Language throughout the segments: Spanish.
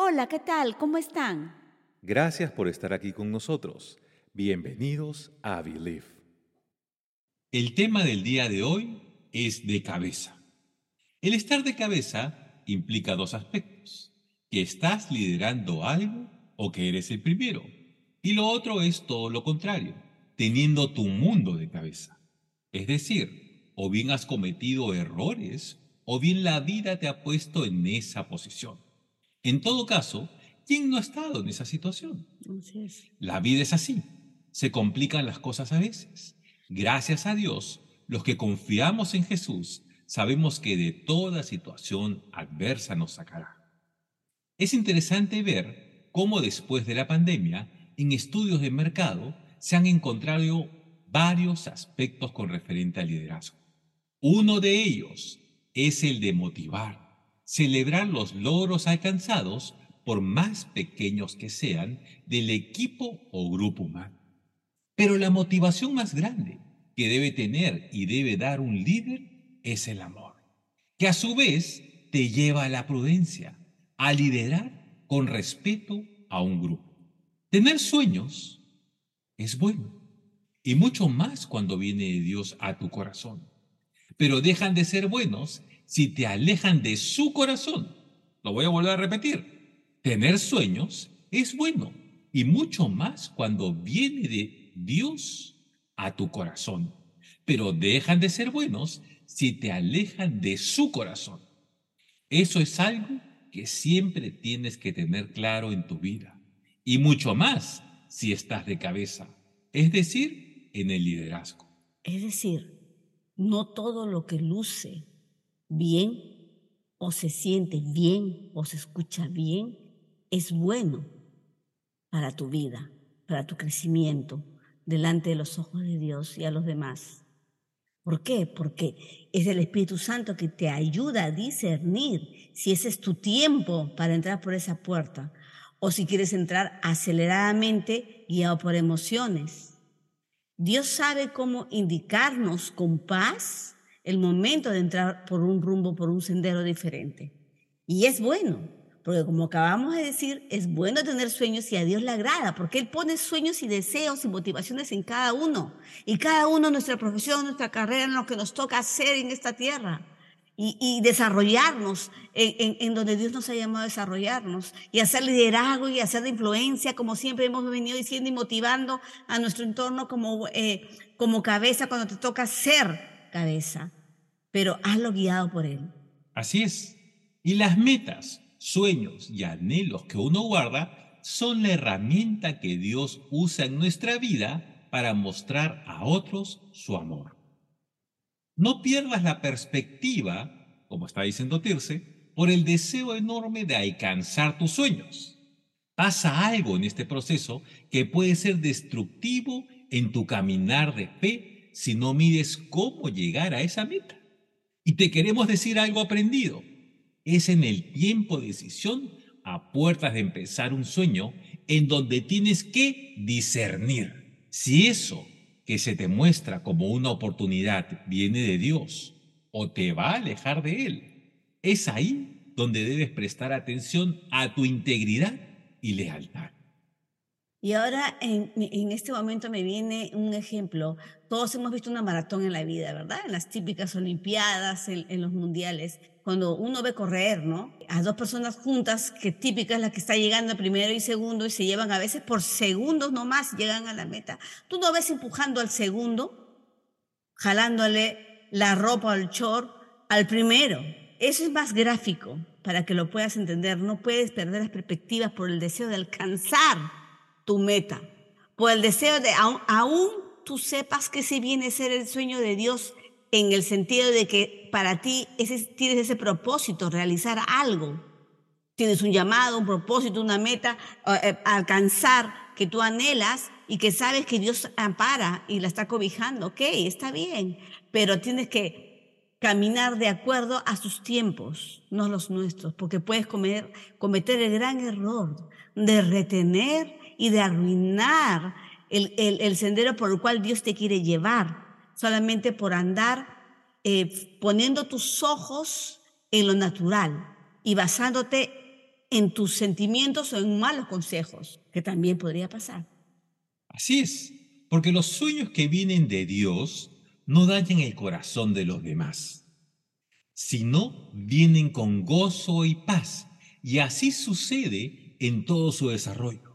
Hola, ¿qué tal? ¿Cómo están? Gracias por estar aquí con nosotros. Bienvenidos a Believe. El tema del día de hoy es de cabeza. El estar de cabeza implica dos aspectos, que estás liderando algo o que eres el primero. Y lo otro es todo lo contrario, teniendo tu mundo de cabeza. Es decir, o bien has cometido errores o bien la vida te ha puesto en esa posición. En todo caso, ¿quién no ha estado en esa situación? La vida es así. Se complican las cosas a veces. Gracias a Dios, los que confiamos en Jesús, sabemos que de toda situación adversa nos sacará. Es interesante ver cómo después de la pandemia, en estudios de mercado, se han encontrado varios aspectos con referente al liderazgo. Uno de ellos es el de motivar celebrar los logros alcanzados, por más pequeños que sean, del equipo o grupo humano. Pero la motivación más grande que debe tener y debe dar un líder es el amor, que a su vez te lleva a la prudencia, a liderar con respeto a un grupo. Tener sueños es bueno, y mucho más cuando viene de Dios a tu corazón. Pero dejan de ser buenos si te alejan de su corazón. Lo voy a volver a repetir. Tener sueños es bueno y mucho más cuando viene de Dios a tu corazón. Pero dejan de ser buenos si te alejan de su corazón. Eso es algo que siempre tienes que tener claro en tu vida. Y mucho más si estás de cabeza, es decir, en el liderazgo. Es decir, no todo lo que luce bien o se siente bien o se escucha bien es bueno para tu vida, para tu crecimiento delante de los ojos de Dios y a los demás. ¿Por qué? Porque es el Espíritu Santo que te ayuda a discernir si ese es tu tiempo para entrar por esa puerta o si quieres entrar aceleradamente guiado por emociones. Dios sabe cómo indicarnos con paz el momento de entrar por un rumbo, por un sendero diferente. Y es bueno, porque como acabamos de decir, es bueno tener sueños y a Dios le agrada, porque Él pone sueños y deseos y motivaciones en cada uno. Y cada uno, nuestra profesión, nuestra carrera, en lo que nos toca hacer en esta tierra. Y, desarrollarnos en, donde Dios nos ha llamado a desarrollarnos y hacer liderazgo y hacer de influencia, como siempre hemos venido diciendo y motivando a nuestro entorno como, eh, como cabeza cuando te toca ser cabeza pero hazlo guiado por Él. Así es. Y las metas, sueños y anhelos que uno guarda son la herramienta que Dios usa en nuestra vida para mostrar a otros su amor. No pierdas la perspectiva, como está diciendo Tirce, por el deseo enorme de alcanzar tus sueños. Pasa algo en este proceso que puede ser destructivo en tu caminar de fe si no mides cómo llegar a esa meta. Y te queremos decir algo aprendido. Es en el tiempo de decisión a puertas de empezar un sueño en donde tienes que discernir si eso que se te muestra como una oportunidad viene de Dios o te va a alejar de Él. Es ahí donde debes prestar atención a tu integridad y lealtad. Y ahora en, este momento me viene un ejemplo. Todos hemos visto una maratón en la vida, ¿verdad? En las típicas Olimpiadas, en, los mundiales, cuando uno ve correr, ¿no? A dos personas juntas, que típica es la que está llegando primero y segundo y se llevan a veces por segundos nomás, llegan a la meta. Tú no ves empujando al segundo, jalándole la ropa al short al primero. Eso es más gráfico para que lo puedas entender. No puedes perder las perspectivas por el deseo de alcanzar tu meta, por el deseo de aún, tú sepas que ese viene a ser el sueño de Dios en el sentido de que para ti ese, tienes ese propósito, realizar algo. Tienes un llamado, un propósito, una meta, eh, alcanzar que tú anhelas y que sabes que Dios ampara y la está cobijando. Ok, está bien, pero tienes que caminar de acuerdo a sus tiempos, no los nuestros, porque puedes cometer, cometer el gran error de retener y de arruinar el, sendero por el cual Dios te quiere llevar, solamente por andar eh, poniendo tus ojos en lo natural y basándote en tus sentimientos o en malos consejos, que también podría pasar. Así es, porque los sueños que vienen de Dios no dañan el corazón de los demás, sino vienen con gozo y paz, y así sucede en todo su desarrollo.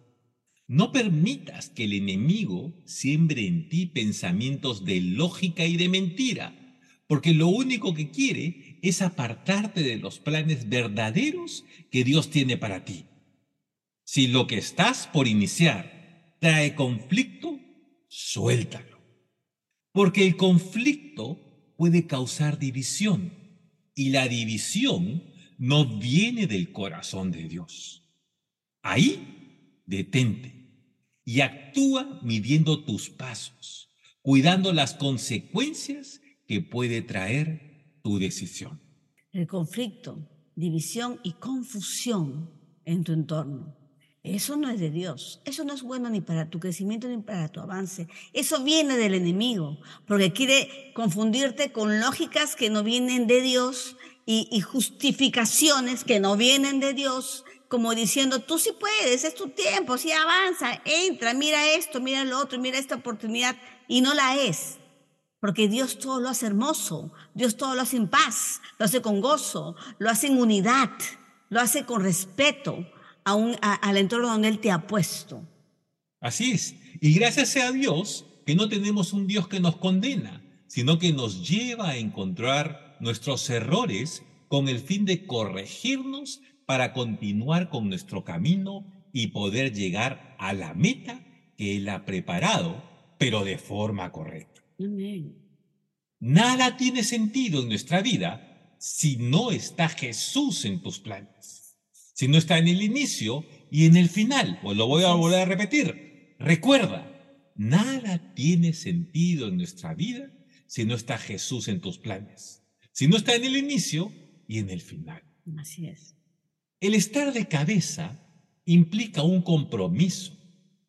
No permitas que el enemigo siembre en ti pensamientos de lógica y de mentira, porque lo único que quiere es apartarte de los planes verdaderos que Dios tiene para ti. Si lo que estás por iniciar trae conflicto, suéltalo. Porque el conflicto puede causar división y la división no viene del corazón de Dios. Ahí, detente y actúa midiendo tus pasos, cuidando las consecuencias que puede traer tu decisión. El conflicto, división y confusión en tu entorno eso no es de Dios. Eso no es bueno ni para tu crecimiento ni para tu avance. Eso viene del enemigo, porque quiere confundirte con lógicas que no vienen de Dios y, justificaciones que no vienen de Dios, como diciendo, tú sí puedes, es tu tiempo, sí avanza, entra, mira esto, mira lo otro, mira esta oportunidad, y no la es. Porque Dios todo lo hace hermoso, Dios todo lo hace en paz, lo hace con gozo, lo hace en unidad, lo hace con respeto, al entorno donde Él te ha puesto. Así es. Y gracias sea a Dios que no tenemos un Dios que nos condena, sino que nos lleva a encontrar nuestros errores con el fin de corregirnos para continuar con nuestro camino y poder llegar a la meta que Él ha preparado, pero de forma correcta. Nada tiene sentido en nuestra vida si no está Jesús en tus planes si no está en el inicio y en el final. Pues lo voy a volver a repetir. Recuerda, nada tiene sentido en nuestra vida si no está Jesús en tus planes. Si no está en el inicio y en el final. Así es. El estar de cabeza implica un compromiso,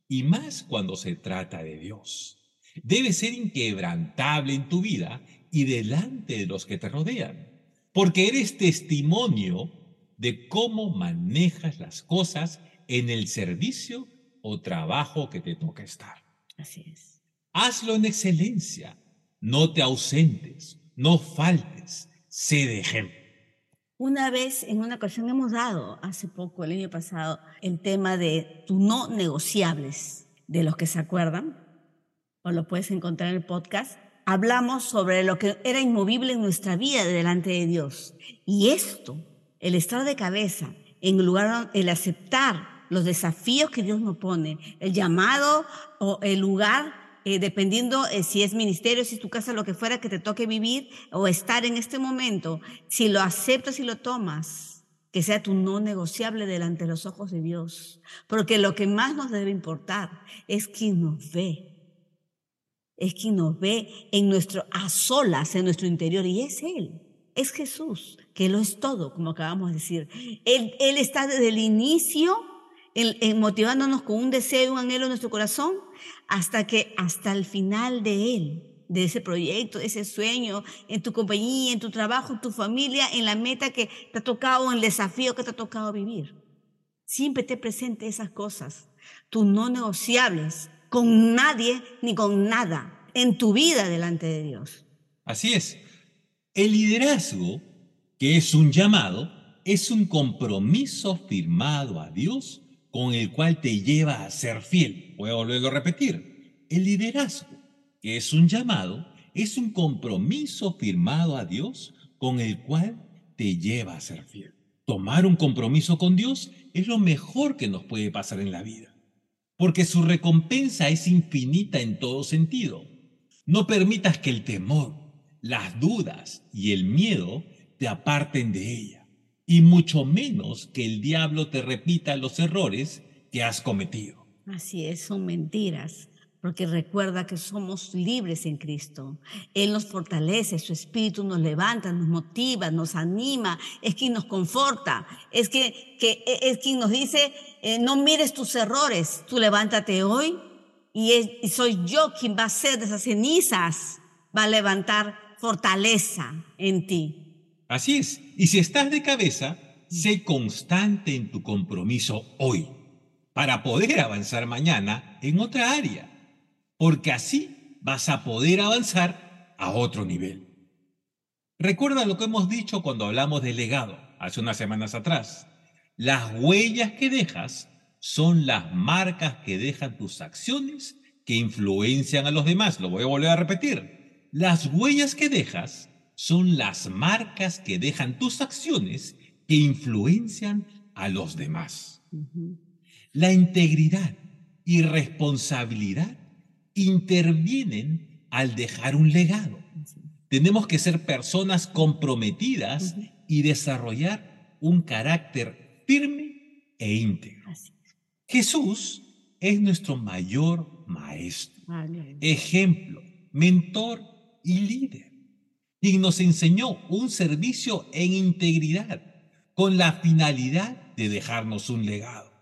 y más cuando se trata de Dios. Debe ser inquebrantable en tu vida y delante de los que te rodean, porque eres testimonio de cómo manejas las cosas en el servicio o trabajo que te toca estar. Así es. Hazlo en excelencia, no te ausentes, no faltes, sé de ejemplo. Una vez, en una ocasión, hemos dado, hace poco, el año pasado, el tema de tu no negociables, de los que se acuerdan, o lo puedes encontrar en el podcast. Hablamos sobre lo que era inmovible en nuestra vida delante de Dios. Y esto el estar de cabeza, en lugar el aceptar los desafíos que Dios nos pone, el llamado o el lugar, eh, dependiendo eh, si es ministerio, si es tu casa, lo que fuera que te toque vivir o estar en este momento, si lo aceptas y lo tomas, que sea tu no negociable delante de los ojos de Dios. Porque lo que más nos debe importar es quien nos ve. Es quien nos ve en nuestro, a solas, en nuestro interior, y es Él es Jesús, que lo es todo, como acabamos de decir. Él, él está desde el inicio motivándonos con un deseo, un anhelo en nuestro corazón, hasta que hasta el final de Él, de ese proyecto, de ese sueño, en tu compañía, en tu trabajo, en tu familia, en la meta que te ha tocado, en el desafío que te ha tocado vivir. Siempre te presente esas cosas, tus no negociables, con nadie ni con nada, en tu vida delante de Dios. Así es. El liderazgo, que es un llamado, es un compromiso firmado a Dios con el cual te lleva a ser fiel. Voy a volverlo a repetir. El liderazgo, que es un llamado, es un compromiso firmado a Dios con el cual te lleva a ser fiel. Tomar un compromiso con Dios es lo mejor que nos puede pasar en la vida, porque su recompensa es infinita en todo sentido. No permitas que el temor, las dudas y el miedo te aparten de ella, y mucho menos que el diablo te repita los errores que has cometido. Así es, son mentiras, porque recuerda que somos libres en Cristo. Él nos fortalece, su espíritu nos levanta, nos motiva, nos anima, es quien nos conforta, es, es quien nos dice, eh, no mires tus errores, tú levántate hoy y, y soy yo quien va a hacer de esas cenizas, va a levantar fortaleza en ti. Así es. Y si estás de cabeza, Sé constante en tu compromiso hoy para poder avanzar mañana en otra área, porque así vas a poder avanzar a otro nivel. Recuerda lo que hemos dicho cuando hablamos del legado hace unas semanas atrás. Las huellas que dejas son las marcas que dejan tus acciones que influencian a los demás. Lo voy a volver a repetir. Las huellas que dejas son las marcas que dejan tus acciones que influencian a los demás. La integridad y responsabilidad intervienen al dejar un legado. Tenemos que ser personas comprometidas y desarrollar un carácter firme e íntegro. Jesús es nuestro mayor maestro, ejemplo, mentor y líder, quien nos enseñó un servicio en integridad con la finalidad de dejarnos un legado,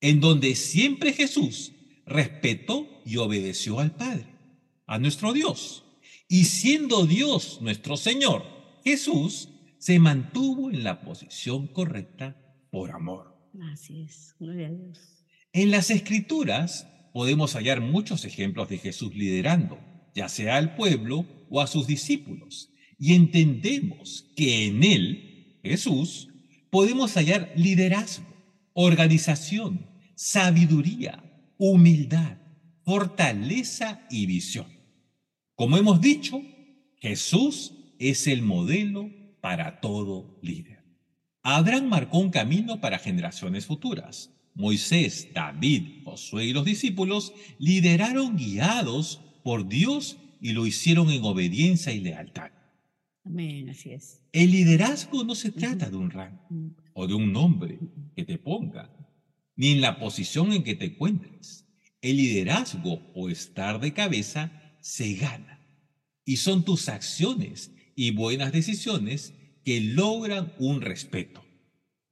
en donde siempre Jesús respetó y obedeció al Padre, a nuestro Dios. Y siendo Dios nuestro Señor, Jesús se mantuvo en la posición correcta por amor. Así es, gloria a Dios. En las escrituras podemos hallar muchos ejemplos de Jesús liderando, ya sea al pueblo o a sus discípulos, y entendemos que en él, Jesús, podemos hallar liderazgo, organización, sabiduría, humildad, fortaleza y visión. Como hemos dicho, Jesús es el modelo para todo líder. Abraham marcó un camino para generaciones futuras. Moisés, David, Josué y los discípulos lideraron guiados por Dios y lo hicieron en obediencia y lealtad. Amén, así es. El liderazgo no se trata de un rango o de un nombre que te ponga, ni en la posición en que te encuentres. El liderazgo o estar de cabeza se gana y son tus acciones y buenas decisiones que logran un respeto.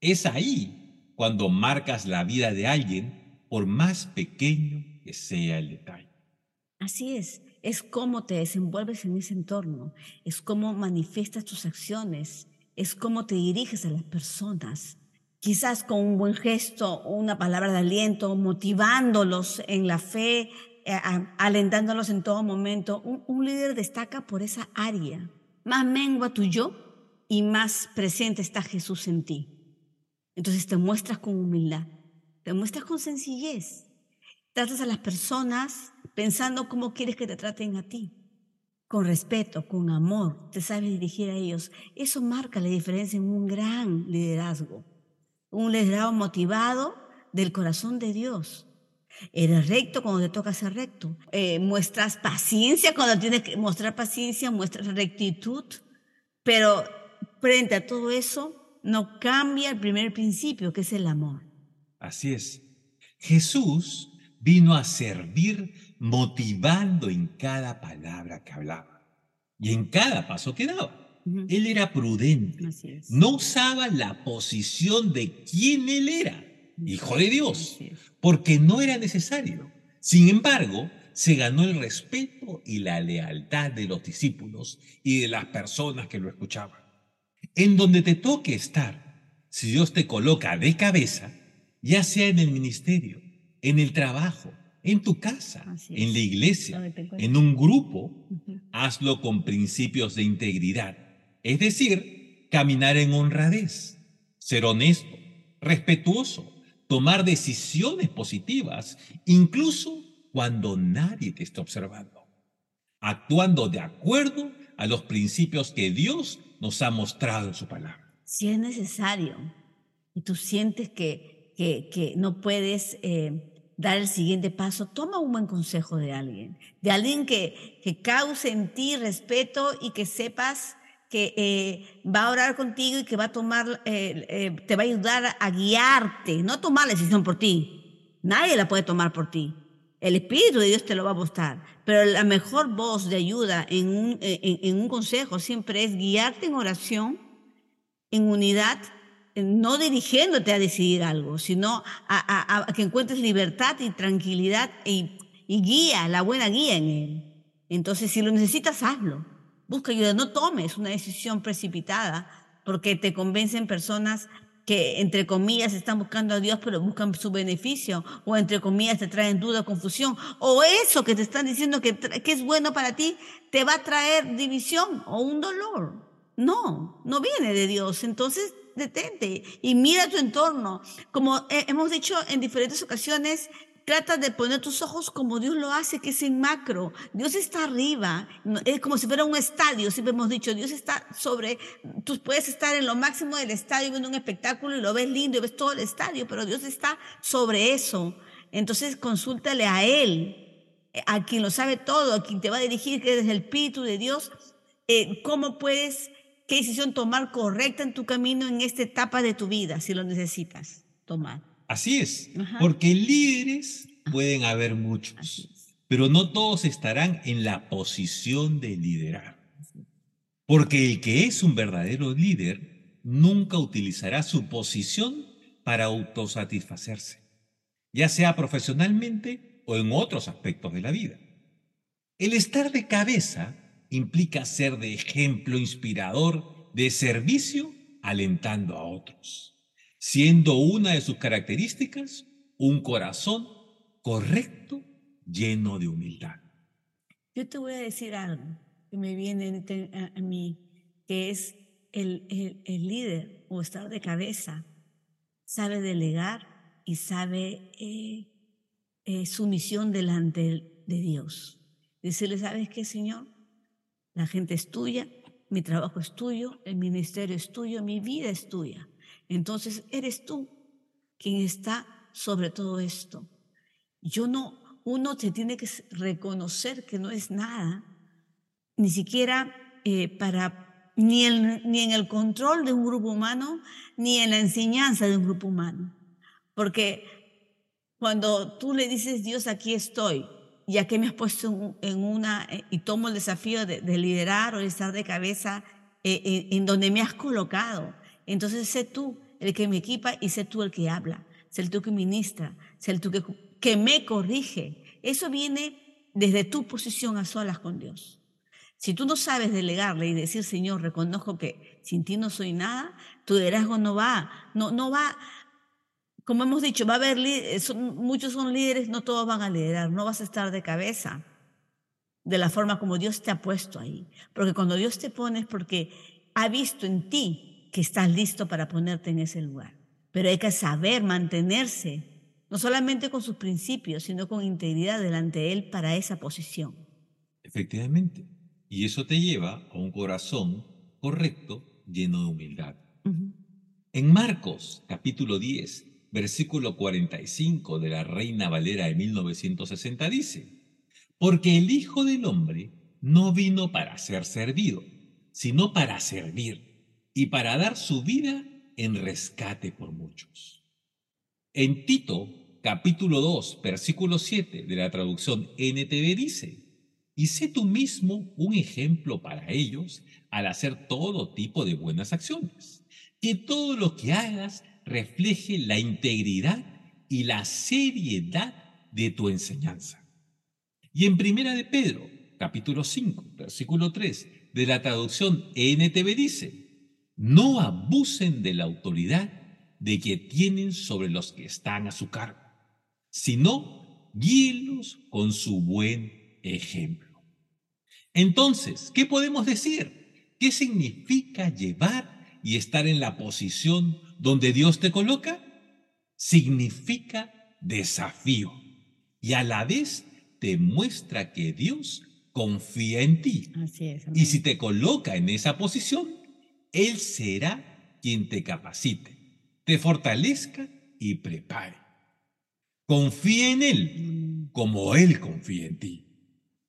Es ahí cuando marcas la vida de alguien por más pequeño que sea el detalle. Así es, es cómo te desenvuelves en ese entorno, es cómo manifiestas tus acciones, es cómo te diriges a las personas. Quizás con un buen gesto, una palabra de aliento, motivándolos en la fe, eh, alentándolos en todo momento. Un, un líder destaca por esa área. Más mengua tu yo y más presente está Jesús en ti. Entonces te muestras con humildad, te muestras con sencillez, tratas a las personas pensando cómo quieres que te traten a ti, con respeto, con amor, te sabes dirigir a ellos. Eso marca la diferencia en un gran liderazgo, un liderazgo motivado del corazón de Dios. Eres recto cuando te toca ser recto. Eh, muestras paciencia cuando tienes que mostrar paciencia, muestras rectitud, pero frente a todo eso, no cambia el primer principio, que es el amor. Así es. Jesús vino a servir motivando en cada palabra que hablaba y en cada paso que daba. Él era prudente. No usaba la posición de quién él era, hijo de Dios, porque no era necesario. Sin embargo, se ganó el respeto y la lealtad de los discípulos y de las personas que lo escuchaban en donde te toque estar, si Dios te coloca de cabeza, ya sea en el ministerio, en el trabajo, en tu casa, en la iglesia, en un grupo, hazlo con principios de integridad. Es decir, caminar en honradez, ser honesto, respetuoso, tomar decisiones positivas, incluso cuando nadie te está observando, actuando de acuerdo a los principios que Dios nos ha mostrado en su palabra. Si es necesario y tú sientes que, que, no puedes eh, dar el siguiente paso, toma un buen consejo de alguien, de alguien que, que cause en ti respeto y que sepas que eh, va a orar contigo y que va a tomar, eh, te va a ayudar a guiarte, no tomar la decisión por ti. Nadie la puede tomar por ti. El Espíritu de Dios te lo va a mostrar, pero la mejor voz de ayuda en un, en, un consejo siempre es guiarte en oración, en unidad, no dirigiéndote a decidir algo, sino a, que encuentres libertad y tranquilidad y, guía, la buena guía en él. Entonces, si lo necesitas, hazlo. Busca ayuda, no tomes una decisión precipitada porque te convencen personas que entre comillas están buscando a Dios, pero buscan su beneficio, o entre comillas te traen duda, confusión, o eso que te están diciendo que es bueno para ti, te va a traer división o un dolor. No, no viene de Dios. Entonces, detente y mira tu entorno. Como hemos dicho en diferentes ocasiones, Trata de poner tus ojos como Dios lo hace, que es en macro. Dios está arriba, es como si fuera un estadio, siempre hemos dicho, Dios está sobre, tú puedes estar en lo máximo del estadio viendo un espectáculo y lo ves lindo y ves todo el estadio, pero Dios está sobre eso. Entonces consúltale a Él, a quien lo sabe todo, a quien te va a dirigir, que es el Espíritu de Dios, eh, cómo puedes, qué decisión tomar correcta en tu camino en esta etapa de tu vida, si lo necesitas tomar. Así es, porque líderes pueden haber muchos, pero no todos estarán en la posición de liderar. Porque el que es un verdadero líder nunca utilizará su posición para autosatisfacerse, ya sea profesionalmente o en otros aspectos de la vida. El estar de cabeza implica ser de ejemplo inspirador de servicio alentando a otros siendo una de sus características un corazón correcto, lleno de humildad. Yo te voy a decir algo que me viene a mí, que es el, el, líder o estar de cabeza, sabe delegar y sabe eh, eh, su misión delante de Dios. Decirle, ¿sabes qué, Señor? La gente es tuya, mi trabajo es tuyo, el ministerio es tuyo, mi vida es tuya. Entonces eres tú quien está sobre todo esto. Yo no, uno se tiene que reconocer que no es nada, ni siquiera eh, para, ni, ni en el control de un grupo humano, ni en la enseñanza de un grupo humano. Porque cuando tú le dices, Dios, aquí estoy, ya que me has puesto en una, eh, y tomo el desafío de, liderar o de estar de cabeza eh, en donde me has colocado, entonces sé tú el que me equipa y sé tú el que habla, sé tú que ministra, sé tú que, que me corrige. Eso viene desde tu posición a solas con Dios. Si tú no sabes delegarle y decir, Señor, reconozco que sin ti no soy nada, tu liderazgo no va, no, no va, como hemos dicho, va a haber, muchos son líderes, no todos van a liderar, no vas a estar de cabeza de la forma como Dios te ha puesto ahí. Porque cuando Dios te pone es porque ha visto en ti que estás listo para ponerte en ese lugar. Pero hay que saber mantenerse, no solamente con sus principios, sino con integridad delante de Él para esa posición. Efectivamente. Y eso te lleva a un corazón correcto, lleno de humildad. En Marcos, capítulo 10, versículo 45 de la Reina Valera de 1960 dice, porque el Hijo del Hombre no vino para ser servido, sino para servir y para dar su vida en rescate por muchos. En Tito, capítulo 2, versículo 7 de la traducción NTV dice, y sé tú mismo un ejemplo para ellos al hacer todo tipo de buenas acciones. Que todo lo que hagas refleje la integridad y la seriedad de tu enseñanza. Y en Primera de Pedro, capítulo 5, versículo 3 de la traducción NTV dice, no abusen de la autoridad de que tienen sobre los que están a su cargo, sino guíenlos con su buen ejemplo. Entonces, ¿qué podemos decir? ¿Qué significa llevar y estar en la posición donde Dios te coloca? Significa desafío y a la vez te muestra que Dios confía en ti. y si te coloca en esa posición, él será quien te capacite, te fortalezca y prepare. Confía en Él como Él confía en ti,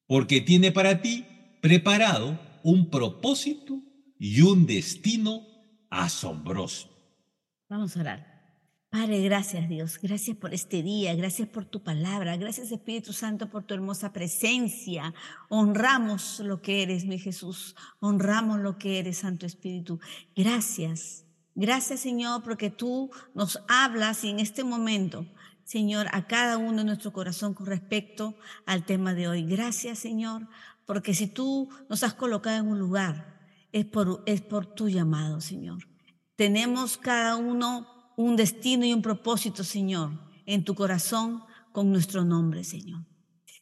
porque tiene para ti preparado un propósito y un destino asombroso. Vamos a orar. Padre, gracias Dios, gracias por este día, gracias por tu palabra, gracias Espíritu Santo por tu hermosa presencia. Honramos lo que eres, mi Jesús, honramos lo que eres, Santo Espíritu. Gracias, gracias Señor, porque tú nos hablas y en este momento, Señor, a cada uno de nuestro corazón con respecto al tema de hoy. Gracias Señor, porque si tú nos has colocado en un lugar, es por, es por tu llamado, Señor. Tenemos cada uno un destino y un propósito, Señor, en tu corazón con nuestro nombre, Señor.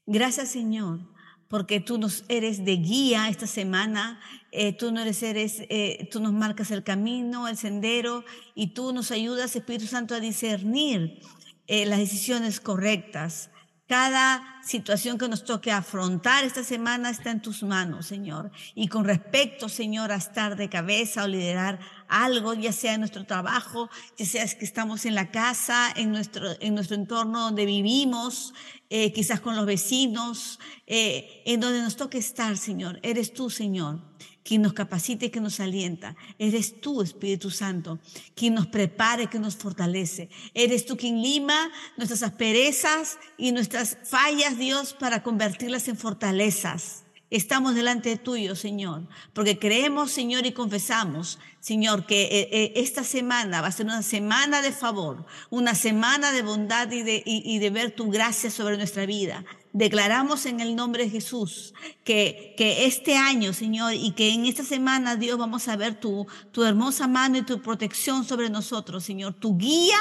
Gracias, Señor, porque tú nos eres de guía esta semana, eh, tú, no eres, eres eh, tú nos marcas el camino, el sendero, y tú nos ayudas, Espíritu Santo, a discernir eh, las decisiones correctas. Cada situación que nos toque afrontar esta semana está en tus manos, Señor. Y con respecto, Señor, a estar de cabeza o liderar algo, ya sea en nuestro trabajo, ya sea que estamos en la casa, en nuestro, en nuestro entorno donde vivimos, eh, quizás con los vecinos, eh, en donde nos toque estar, Señor. Eres tú, Señor, quien nos capacita y que nos alienta. Eres tú, Espíritu Santo, quien nos prepara y que nos fortalece. Eres tú quien lima nuestras asperezas y nuestras fallas, Dios, para convertirlas en fortalezas. Estamos delante tuyo, Señor, porque creemos, Señor, y confesamos, Señor, que eh, eh, esta semana va a ser una semana de favor, una semana de bondad y de, y, de ver tu gracia sobre nuestra vida. Declaramos en el nombre de Jesús que, que este año, Señor, y que en esta semana, Dios, vamos a ver tu, tu hermosa mano y tu protección sobre nosotros, Señor, tu guía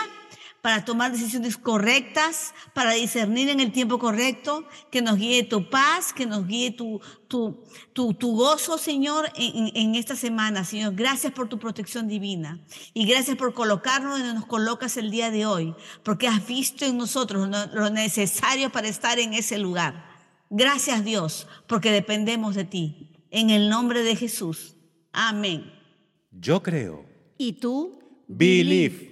para tomar decisiones correctas, para discernir en el tiempo correcto, que nos guíe tu paz, que nos guíe tu, tu, tu, gozo, Señor, en, en, esta semana. Señor, gracias por tu protección divina y gracias por colocarnos donde nos colocas el día de hoy, porque has visto en nosotros lo necesario para estar en ese lugar. Gracias Dios, porque dependemos de ti. En el nombre de Jesús. Amén. Yo creo. ¿Y tú? Believe.